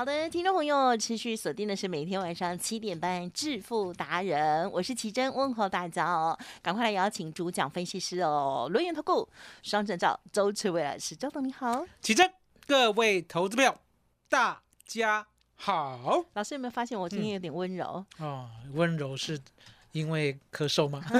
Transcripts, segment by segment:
好的，听众朋友，持续锁定的是每天晚上七点半《致富达人》，我是奇珍，问候大家哦，赶快来邀请主讲分析师哦，轮圆投顾双证照周志伟老师，周董你好，奇珍，各位投资票，大家好。老师有没有发现我今天有点温柔？哦，温柔是因为咳嗽吗？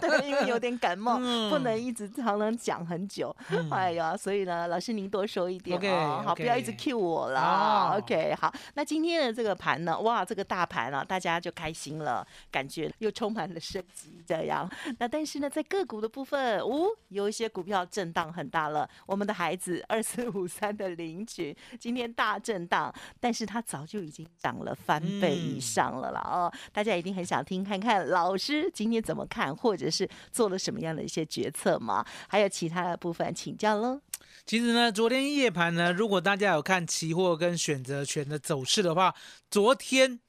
对，因为有点感冒，嗯不能一直常常讲很久。哎呀，所以呢，老师您多说一点哦，好不要一直 cue 我了。哦 OK，好，那今天的这个盘呢，哇，这个大盘啊，大家就开心了，感觉又充满了生机这样。那但是呢，在个股的部分，哦，有一些股票震荡很大了。我们的孩子二四五三的领取今天大震荡，但是它早就已经涨了翻倍以嗯上了啦。哦，大家一定很想听看看老师今天怎么看，或者是做了什么样的一些决策吗？还有其他的部分请教喽。其实呢，昨天夜盘呢，如果大家有看期货跟选择权的走势的话，昨天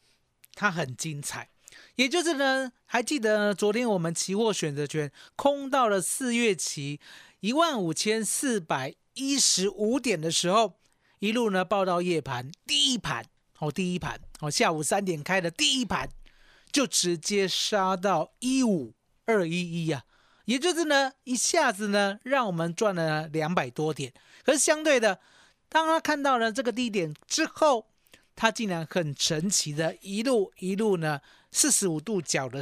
它很精彩。也就是呢，还记得，昨天我们期货选择权空到了四月期一万五千四百一十五点的时候，一路呢报到夜盘第一盘哦，第一盘哦，下午三点开的第一盘，就直接杀到一五二一一啊。也就是呢，一下子呢，让我们赚了两百多点。可是相对的，当他看到了这个低点之后，他竟然很神奇的一路一路呢，四十五度角的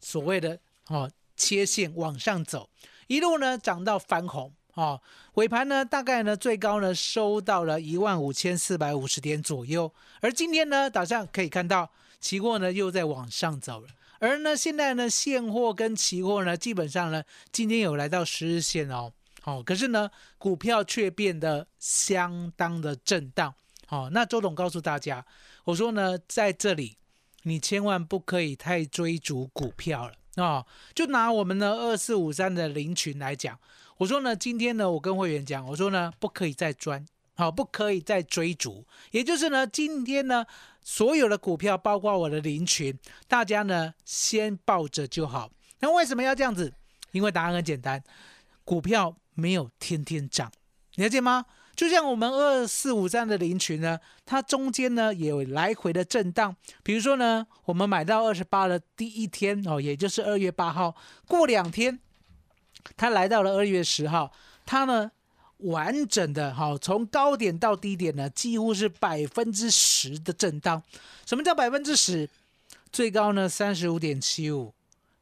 所谓的哦切线往上走，一路呢涨到翻红哦。尾盘呢，大概呢最高呢收到了一万五千四百五十点左右。而今天呢，早上可以看到期货呢又在往上走了。而呢，现在呢，现货跟期货呢，基本上呢，今天有来到十日线哦，哦，可是呢，股票却变得相当的震荡。哦，那周董告诉大家，我说呢，在这里你千万不可以太追逐股票了哦。就拿我们呢二四五三的零群来讲，我说呢，今天呢，我跟会员讲，我说呢，不可以再钻，好、不可以再追逐，也就是呢，今天呢，所有的股票，包括我的林群，大家呢先抱着就好。那为什么要这样子？因为答案很简单，股票没有天天涨，了解吗？就像我们二四五三的林群呢，它中间呢也有来回的震荡。比如说呢，我们买到二十八的第一天哦，也就是二月八号，过两天它来到了二月十号，它呢完整的哈、从高点到低点呢，几乎是百分之十的震荡。什么叫百分之十？最高呢三十五点七五，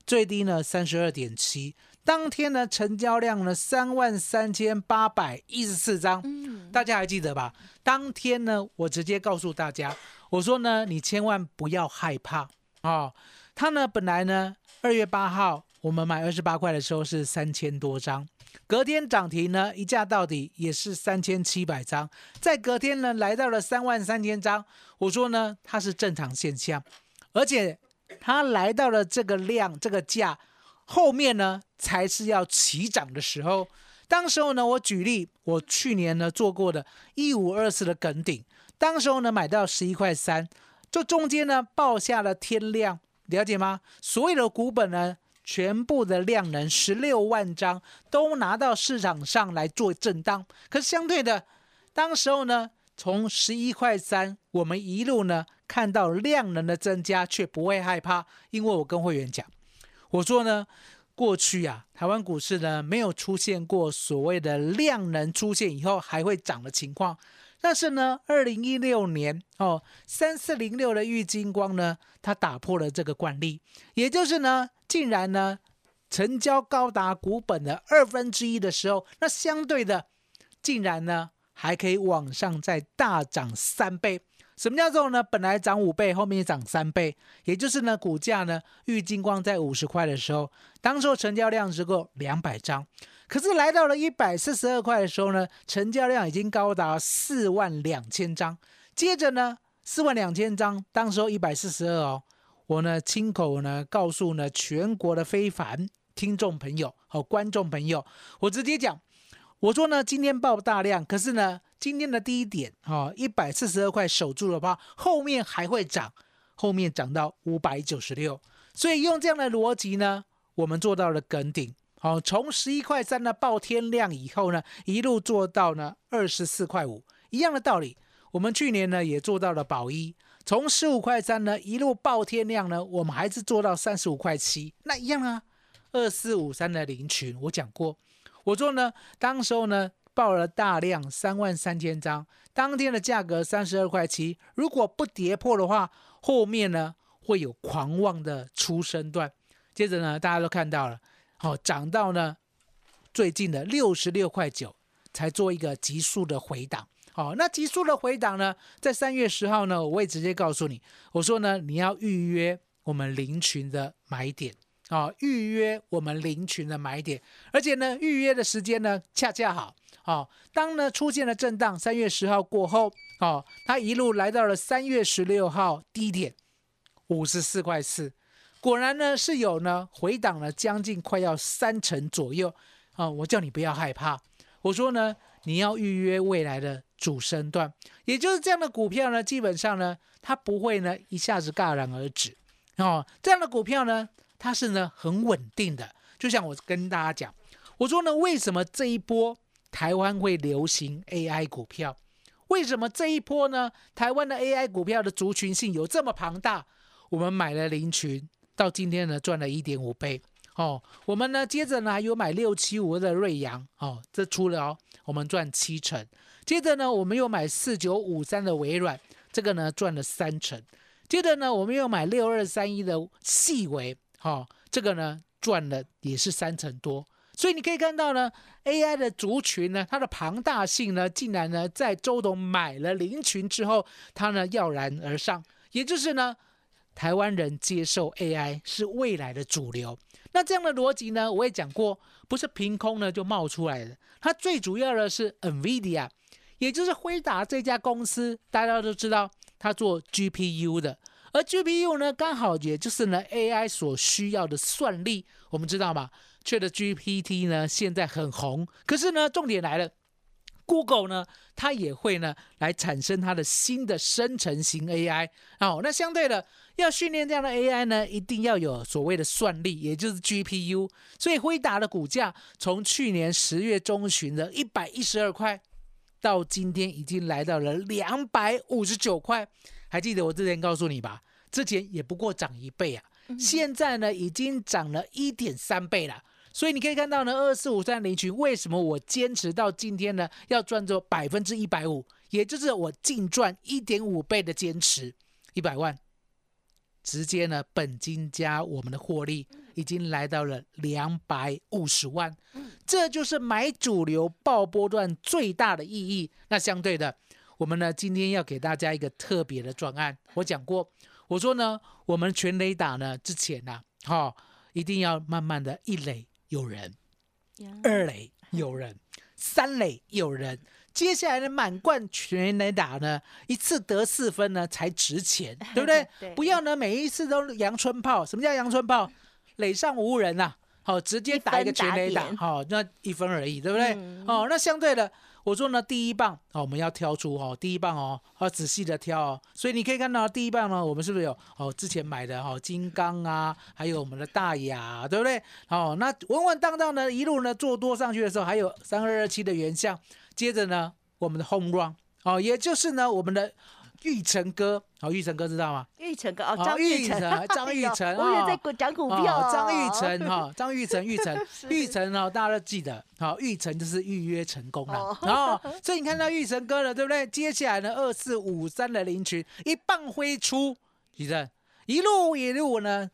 最低呢三十二点七。当天呢成交量呢三万三千八百一十四张，嗯，大家还记得吧？当天呢，我直接告诉大家，我说呢，你千万不要害怕哦。它呢，本来呢，二月八号我们买二十八块的时候是三千多张，隔天涨停呢，一价到底也是三千七百张，在隔天呢，来到了三万三千张。我说呢，它是正常现象，而且它来到了这个量、这个价，后面呢才是要起涨的时候。当时候呢，我举例，我去年呢做过的一五二四的梗顶，当时候呢买到十一块三，这中间呢报下了天量，了解吗？所有的股本呢，全部的量能十六万张都拿到市场上来做震荡，可是相对的，当时候呢，从十一块三，我们一路呢看到量能的增加，却不会害怕，因为我跟会员讲，我说呢。过去啊，台湾股市呢没有出现过所谓的量能出现以后还会涨的情况。但是呢，二零一六年哦，三四零六的玉金光呢，它打破了这个惯例，也就是呢，竟然呢，成交高达股本的二分之一的时候，那相对的，竟然呢还可以往上再大涨三倍。什么叫做呢？本来涨五倍，后面涨三倍，也就是呢，股价呢，玉金光在五十块的时候，当时候成交量只够两百张，可是来到了一百四十二块的时候呢，成交量已经高达四万两千张。接着呢，四万两千张，当时候一百四十二哦，我呢亲口呢告诉呢全国的非凡听众朋友和观众朋友，我直接讲，我说呢今天爆大量，可是呢。今天的第一点，哈，一百四十二块守住的话，后面还会涨，后面涨到五百九十六。所以用这样的逻辑呢，我们做到了梗顶，好，从十一块三的爆天量以后呢，一路做到呢二十四块五，一样的道理。我们去年呢也做到了保一，从十五块三呢一路爆天量呢，我们还是做到三十五块七，那一样啊。二四五三的零群，我讲过，我说呢，当时候呢。报了大量三万三千张，当天的价格三十二块七，如果不跌破的话，后面呢会有狂妄的出生段。接着呢，大家都看到了，好涨到呢最近的六十六块九，才做一个急速的回档。好，那急速的回档呢，在三月十号呢，我会直接告诉你，我说呢，你要预约我们林群的买点，啊，预约我们林群的买点，而且呢，预约的时间呢，恰恰好。好，当呢出现了震荡，三月十号过后，哦，它一路来到了三月十六号低点五十四块四，果然呢是有呢回档了将近快要三成左右，啊，我叫你不要害怕，我说呢你要预约未来的主升段，也就是这样的股票呢，基本上呢它不会呢一下子戛然而止，哦，这样的股票呢它是呢很稳定的，就像我跟大家讲，我说呢为什么这一波。台湾会流行 AI 股票，为什么这一波呢？台湾的 AI 股票的族群性有这么庞大？我们买了林群，到今天呢赚了一点五倍哦。我们呢接着呢还有买六七五的瑞阳哦，这出了哦，我们赚七成。接着呢我们又买四九五三的微软，这个呢赚了三成。接着呢我们又买六二三一的细微，哦，这个呢赚了也是三成多。所以你可以看到呢，AI 的族群呢，它的庞大性呢，竟然呢，在周董买了林群之后，它呢跃然而上。也就是呢，台湾人接受 AI 是未来的主流。那这样的逻辑呢，我也讲过，不是凭空呢就冒出来的。它最主要的是 NVIDIA，也就是辉达这家公司，大家都知道它做 GPU 的，而 GPU 呢，刚好也就是呢 AI 所需要的算力，我们知道吗？Chat GPT 呢，现在很红，可是呢，重点来了，Google 呢，它也会呢来产生它的新的生成型 AI 哦。那相对的，要训练这样的 AI 呢，一定要有所谓的算力，也就是 GPU。所以辉达的股价从去年十月中旬的一百一十二块，到今天已经来到了两百五十九块。还记得我之前告诉你吧？之前也不过涨一倍啊，现在呢已经涨了一点三倍了。所以你可以看到呢，二四五三零群为什么我坚持到今天呢？要赚做百分之一百五，也就是我净赚一点五倍的坚持，一百万，直接呢本金加我们的获利已经来到了两百五十万，这就是买主流爆波段最大的意义。那相对的，我们呢今天要给大家一个特别的专案，我讲过，我说呢我们全雷打呢之前呢，哈，一定要慢慢的一垒。有人，二垒有人，三垒有人，接下来的满贯全垒打呢，一次得四分呢才值钱，对不对？不要呢每一次都阳春炮。什么叫阳春炮？垒上无人呐，好，直接打一个全垒打，好，那一分而已，对不对？哦，那相对的。我说呢，第一棒哦，我们要挑出哦，第一棒哦，要仔细的挑哦。所以你可以看到第一棒呢，我们是不是有哦？之前买的哦，金刚啊，还有我们的大雅，对不对？哦，那稳稳当当呢一路呢做多上去的时候，还有三二二七的原相，接着呢，我们的 home run 哦，也就是呢，我们的。玉成哥，好，玉成哥知道吗？玉成哥哦，张玉成，张玉成，我也在讲股票。张玉成哈，张玉成，玉成，玉成 哦，大家都记得，好，玉成就是预约成功了，哦，所以你看到玉成哥了，对不对？接下来呢，二四五三的林群一棒挥出，李正一路一路呢，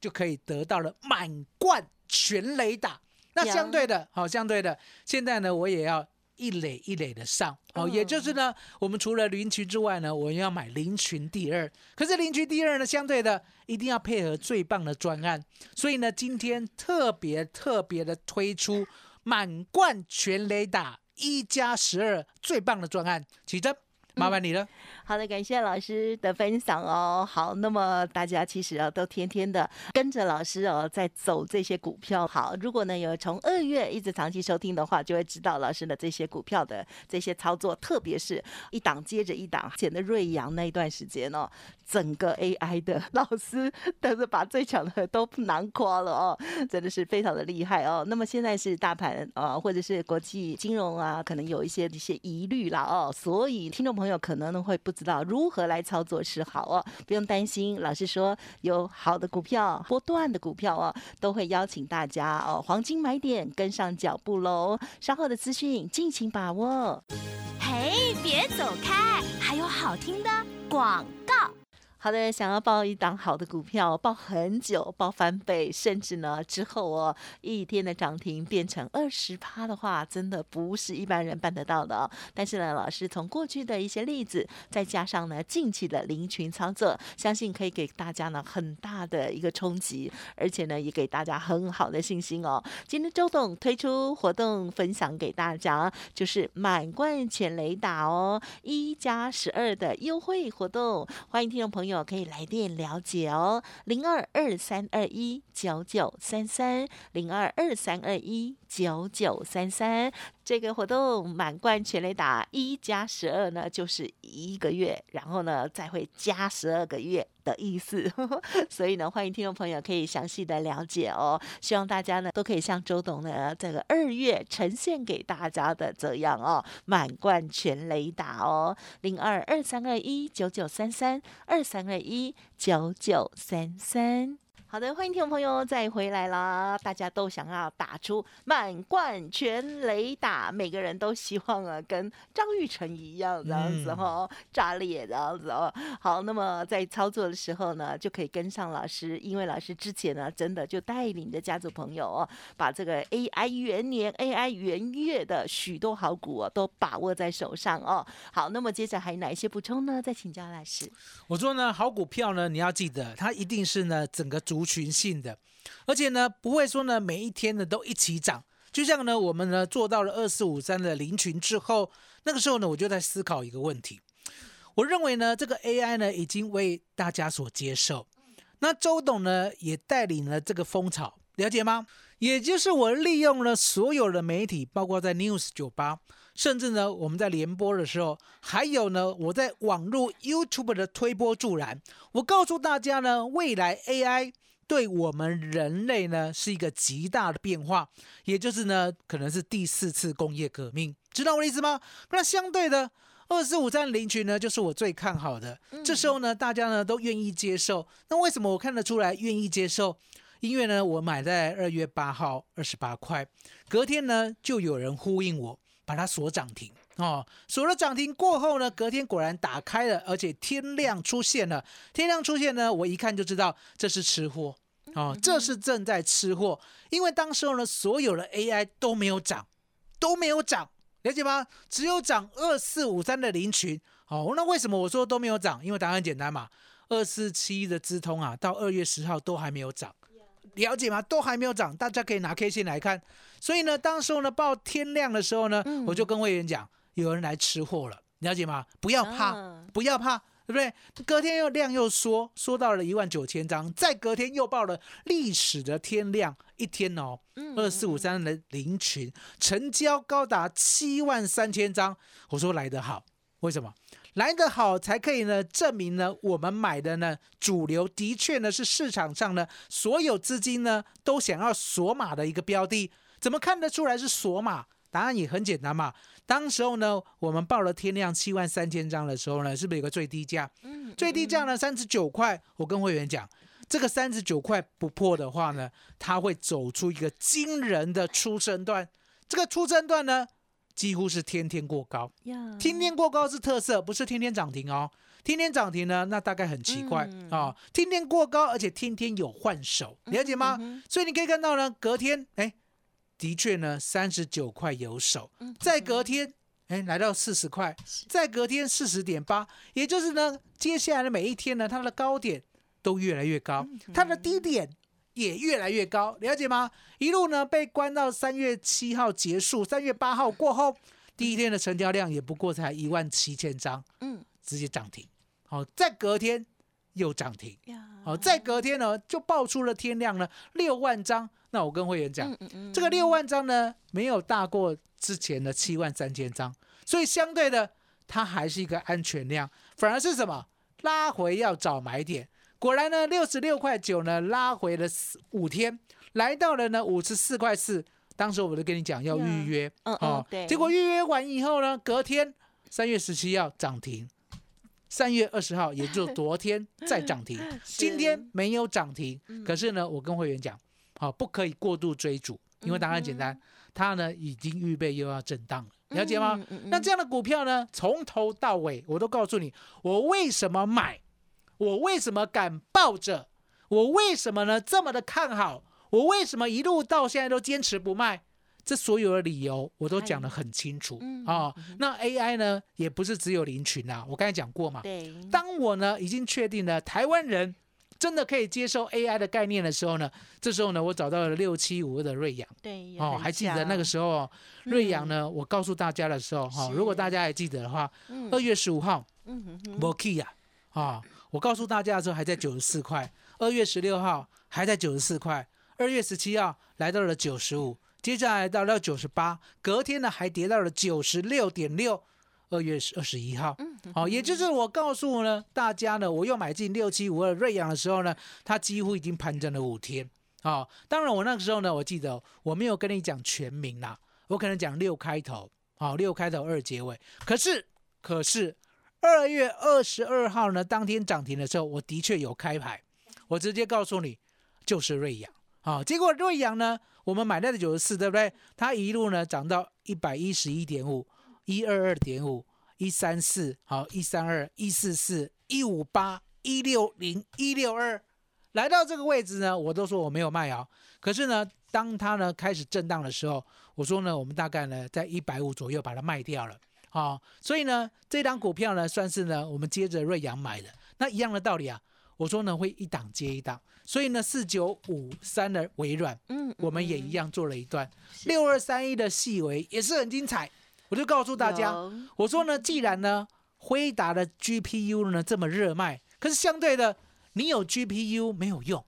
就可以得到了满贯。全雷打。那相对的，好、相对的，现在呢，我也要一垒一垒的上，哦，也就是呢，我们除了林群之外呢，我们要买林群第二。可是林群第二呢，相对的一定要配合最棒的专案，所以呢，今天特别特别的推出满贯全雷打一加十二最棒的专案，启真，麻烦你了。好的，感谢老师的分享哦。好，那么大家其实啊，都天天的跟着老师哦，在走这些股票。好，如果呢有从二月一直长期收听的话，就会知道老师的这些股票的这些操作，特别是一档接着一档，显得瑞阳那一段时间哦，整个 AI 的老师都是把最强的都囊括了哦，真的是非常的厉害哦。那么现在是大盘啊、或者是国际金融啊，可能有一些一些疑虑啦哦，所以听众朋朋友可能呢会不知道如何来操作是好哦，不用担心。老师说有好的股票、波段的股票哦，都会邀请大家哦，黄金买点跟上脚步喽。稍后的资讯尽情把握。嘿，别走开，还有好听的广。好的，想要报一档好的股票，报很久，报翻倍，甚至呢之后哦一天的涨停变成二十趴的话，真的不是一般人办得到的哦。但是呢，老师从过去的一些例子，再加上呢近期的零群操作，相信可以给大家呢很大的一个冲击，而且呢也给大家很好的信心哦。今天周董推出活动分享给大家，就是满贯全雷打哦，一加十二的优惠活动，欢迎听众朋友。可以来电了解哦，零二二三二一九九三三，零二二三二一九九三三。这个活动满贯全雷打一加十二呢，就是一个月，然后呢再会加十二个月的意思。所以呢，欢迎听众朋友可以详细的了解哦。希望大家呢都可以像周董呢这个二月呈现给大家的这样哦，满贯全雷打哦，零二二三二一九九三三二三二一九九三三。好的，欢迎听众朋友再回来啦！大家都想要打出满贯全雷打，每个人都希望啊，跟张玉成一样这样子哈、炸裂这样子哦。好，那么在操作的时候呢，就可以跟上老师，因为老师之前呢，真的就带领着家族朋友哦，把这个 AI 元年、AI 元月的许多好股哦，都把握在手上哦。好，那么接着还有哪一些补充呢？再请教老师。我说呢，好股票呢，你要记得，它一定是呢整个族群性的，而且呢不会说呢每一天呢都一起涨。就像呢我们呢做到了二四五三的零群之后，那个时候呢我就在思考一个问题，我认为呢这个 AI 呢已经为大家所接受，那周董呢也带领了这个风潮，了解吗？也就是我利用了所有的媒体，包括在 News 酒吧。甚至呢，我们在联播的时候，还有呢，我在网络 YouTube 的推波助澜，我告诉大家呢，未来 AI 对我们人类呢是一个极大的变化，也就是呢，可能是第四次工业革命，知道我的意思吗？那相对的，二四五三零群呢，就是我最看好的。这时候呢，大家呢都愿意接受。那为什么我看得出来愿意接受？因为呢，我买在二月八号二十八块，隔天呢就有人呼应我。把它锁涨停哦，锁了涨停过后呢，隔天果然打开了，而且天亮出现了。天亮出现呢，我一看就知道这是吃货哦，这是正在吃货。因为当时候呢，所有的 AI 都没有涨，都没有涨，了解吗？只有涨二四五三的林群哦。那为什么我说都没有涨？因为答案很简单嘛，二四七的资通啊，到二月十号都还没有涨。了解吗？都还没有涨，大家可以拿 K 线来看。所以呢，当时候呢，报天亮的时候呢，嗯我就跟会员讲，有人来吃货了，了解吗？不要怕，啊不要怕，对不对？隔天又量又缩，缩到了一万九千张，再隔天又报了历史的天量，一天哦，嗯二四五三的零群成交高达七万三千张，我说来得好，为什么？来得好才可以呢，证明呢，我们买的呢主流的确呢是市场上呢所有资金呢都想要锁码的一个标的。怎么看得出来是锁码？答案也很简单嘛。当时候呢，我们报了天量七万三千张的时候呢，是不是有个最低价？嗯最低价呢三十九块。我跟会员讲，这个三十九块不破的话呢，它会走出一个惊人的出生段。这个出生段呢，几乎是天天过高。天天过高是特色，不是天天涨停哦。天天涨停呢，那大概很奇怪嗯啊、天天过高，而且天天有换手，了解吗？嗯所以你可以看到呢，隔天哎，的确呢三十九块有手，嗯再隔天哎来到四十块，再隔天四十点八，也就是呢，接下来的每一天呢，它的高点都越来越高，嗯它的低点也越来越高，了解吗？一路呢被关到三月七号结束，三月八号过后，第一天的成交量也不过才一万七千张，嗯直接涨停。好、再隔天又涨停。呀，好、再隔天呢就爆出了天量呢六万张。那我跟会员讲，这个六万张呢没有大过之前的七万三千张，所以相对的它还是一个安全量，反而是什么拉回要找买点。果然呢，六十六块九呢拉回了四五天，来到了呢五十四块四。当时我就跟你讲要预约，嗯嗯对结果预约完以后呢，隔天三月十七要涨停，三月二十号也就 昨天再涨停，今天没有涨停。嗯可是呢，我跟会员讲，好、不可以过度追逐，因为答案简单，它呢已经预备又要震荡了，了解吗？嗯嗯嗯那这样的股票呢，从头到尾我都告诉你，我为什么买，我为什么敢抱着，我为什么呢这么的看好，我为什么一路到现在都坚持不卖。这所有的理由我都讲得很清楚嗯啊、那 AI 呢，也不是只有林群啊，我刚才讲过嘛。对，当我呢已经确定了台湾人真的可以接受 AI 的概念的时候呢，这时候呢我找到了六七五二的瑞阳。对哦，还记得那个时候哦瑞阳呢，我告诉大家的时候哈、是。如果大家还记得的话，嗯。二月十五号嗯哼哼。K 啊啊，我告诉大家的时候还在九十四块，二月十六号还在九十四块，二月十七号来到了九十五，接下来到了九十八，隔天呢还跌到了九十六点六。二月二十一号，好、也就是我告诉呢大家呢，我又买进六七五二瑞阳的时候呢，它几乎已经盘整了五天。好、当然我那个时候呢，我记得我没有跟你讲全名啦，我可能讲六开头，好、六开头二结尾。可是，可是二月二十二号呢，当天涨停的时候，我的确有开牌，我直接告诉你，就是瑞阳。好、结果瑞阳呢，我们买到的九十四，对不对？它一路呢涨到一百一十一点五，一二二点五，一三四，好，一三二，一四四，一五八，一六零，一六二，来到这个位置呢，我都说我没有卖啊。可是呢，当它呢开始震荡的时候，我说呢，我们大概呢在一百五左右把它卖掉了。好、所以呢，这档股票呢，算是呢我们接着瑞阳买的。那一样的道理啊，我说呢会一档接一档，所以呢四九五三的微软，嗯，我们也一样做了一段。六二三一的细微也是很精彩，我就告诉大家，我说呢，既然呢辉达的 GPU 呢这么热卖，可是相对的，你有 GPU 没有用，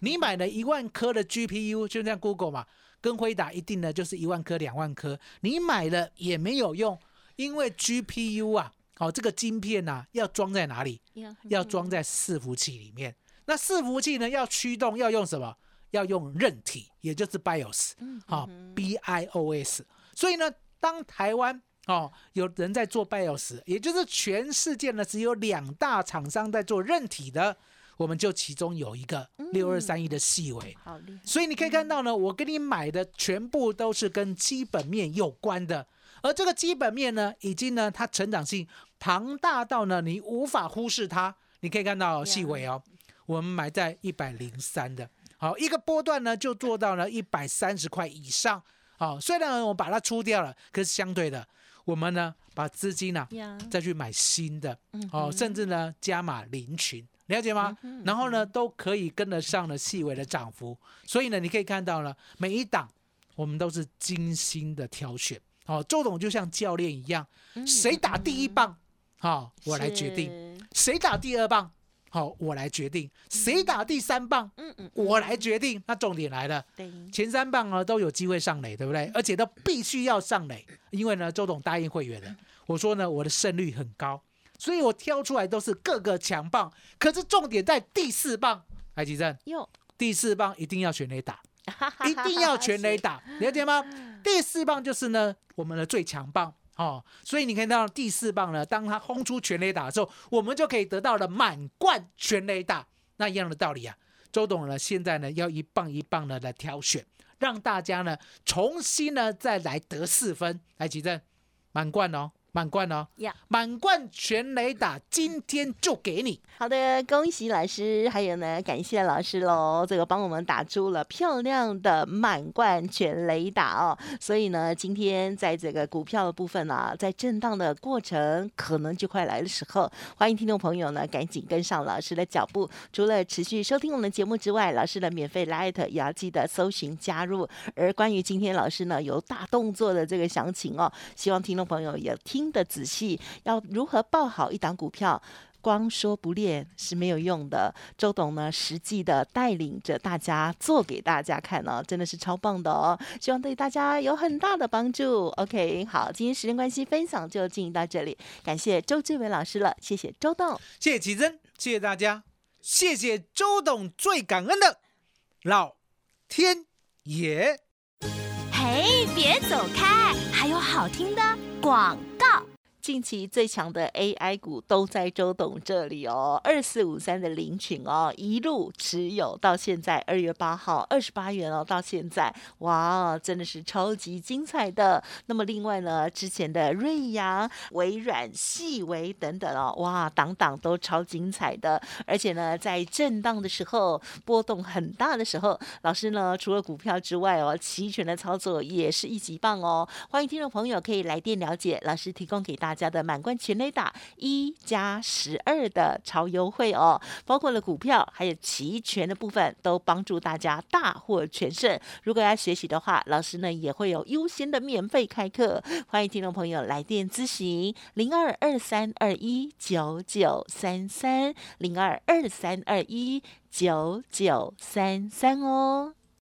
你买了一万颗的 GPU，就像 Google 嘛，跟辉达一定呢就是一万颗、两万颗，你买了也没有用，因为 GPU 啊，好、这个晶片呐、要装在哪里？要装在伺服器里面。那伺服器呢，要驱动要用什么？要用韧体，也就是 BIOS，好、b i o s。所以呢，当台湾哦有人在做 BIOS，也就是全世界呢只有两大厂商在做韧体的，我们就其中有一个六二三一的细微。好厉害，所以你可以看到呢，我给你买的全部都是跟基本面有关的，而这个基本面呢，已经呢它成长性庞大到呢你无法忽视它。你可以看到细尾哦，我们买在一百零三的，好一个波段呢就做到了一百三十块以上。好，虽然我把它出掉了，可是相对的，我们呢把资金呢、呀，再去买新的，嗯哦，甚至呢加码零群，了解吗？然后呢都可以跟得上了细微的涨幅，所以呢你可以看到呢每一档我们都是精心的挑选。哦，周董就像教练一样，谁打第一棒，好、我来决定；谁打第二棒，好、我来决定；谁打第三棒，嗯嗯，我来决定。那重点来了，对，前三棒呢都有机会上垒，对不对？而且都必须要上垒，因为呢，周董答应会员的，我说呢，我的胜率很高，所以我挑出来都是各个强棒。可是重点在第四棒，海吉正，哟，第四棒一定要全垒打，一定要全垒打，了解吗？第四棒就是呢我们的最强棒。哦，所以你看到第四棒呢，当他轰出全垒打的时候，我们就可以得到了满贯全垒打。那一样的道理啊，周董呢现在呢要一棒一棒的来挑选，让大家呢重新呢再来得四分。来，吉正，满贯哦，满贯哦呀，满贯全雷打，今天就给你。好的，恭喜老师，还有呢，感谢老师喽，这个帮我们打出了漂亮的满贯全雷打哦。所以呢，今天在这个股票的部分呢、在震荡的过程可能就快来的时候，欢迎听众朋友呢赶紧跟上老师的脚步。除了持续收听我们的节目之外，老师的免费 Light 也要记得搜寻加入。而关于今天老师呢有大动作的这个详情哦，希望听众朋友也听得仔细，要如何报好一档股票。光说不练是没有用的。周董呢，实际的带领着大家做给大家看呢、真的是超棒的哦！希望对大家有很大的帮助。OK，好，今天时间关系，分享就进行到这里，感谢周志伟老师了，谢谢周董。谢谢奇珍，谢谢大家，谢谢周董，最感恩的老天爷。嘿，别走开，还有好听的广告。近期最强的 AI 股都在周董这里哦，二四五三的林群哦，一路持有到现在二月八号二十八元哦，到现在哇，真的是超级精彩的。那么另外呢，之前的瑞阳、微软、细微等等哦，哇，档档都超精彩的。而且呢，在震荡的时候，波动很大的时候，老师呢除了股票之外哦，期权的操作也是一级棒哦。欢迎听众朋友可以来电了解，老师提供给大家家的满贯全雷打一加十二的超优惠哦，包括了股票还有期权的部分，都帮助大家大获全胜。如果要学习的话，老师呢也会有优先的免费开课，欢迎听众朋友来电咨询零二二三二一九九三三零二二三二一九九三三哦。